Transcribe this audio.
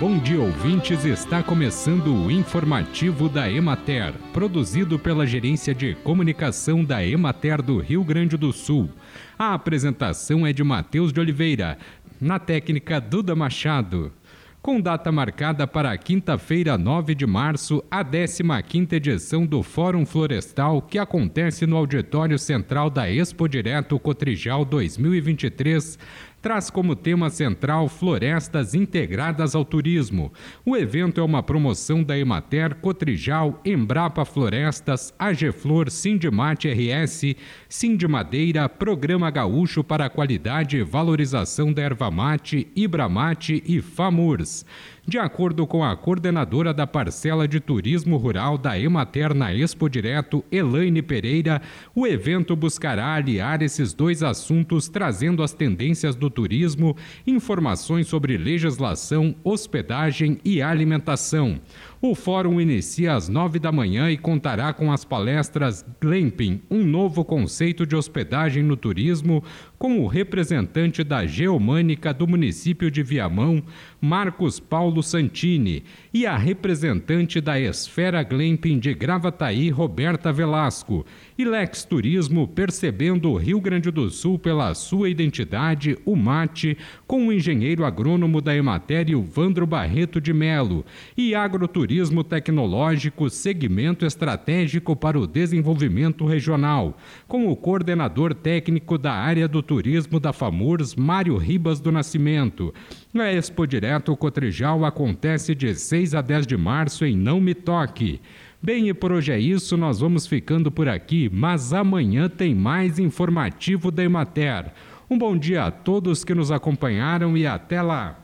Bom dia, ouvintes. Está começando o informativo da Emater, produzido pela Gerência de Comunicação da Emater do Rio Grande do Sul. A apresentação é de Matheus de Oliveira, na técnica Duda Machado. Com data marcada para quinta-feira, 9 de março, a 15ª edição do Fórum Florestal, que acontece no Auditório Central da Expo Direto Cotrijal 2023, traz como tema central Florestas Integradas ao Turismo. O evento é uma promoção da Emater, Cotrijal, Embrapa Florestas, AGFlor, Sindimate RS, Sindimadeira, Programa Gaúcho para a Qualidade e Valorização da Erva Mate, Ibramate e FAMURS. De acordo com a coordenadora da parcela de turismo rural da Emater na Expo Direto, Elaine Pereira, o evento buscará aliar esses dois assuntos, trazendo as tendências do turismo, informações sobre legislação, hospedagem e alimentação. O fórum inicia às nove da manhã e contará com as palestras Glamping, um novo conceito de hospedagem no turismo, com o representante da Geomânica do município de Viamão, Marcos Paulo Santini, e a representante da Esfera Glamping de Gravataí, Roberta Velasco, e Lex Turismo percebendo o Rio Grande do Sul pela sua identidade, o mate, com o engenheiro agrônomo da Emater, Vandro Barreto de Melo, e agroturismo turismo tecnológico, segmento estratégico para o desenvolvimento regional, com o coordenador técnico da área do turismo da FAMURS, Mário Ribas do Nascimento. A Expo Direto Cotrijal acontece de 6 a 10 de março em Não Me Toque. Bem, e por hoje é isso, nós vamos ficando por aqui, mas amanhã tem mais informativo da Emater. Um bom dia a todos que nos acompanharam e até lá!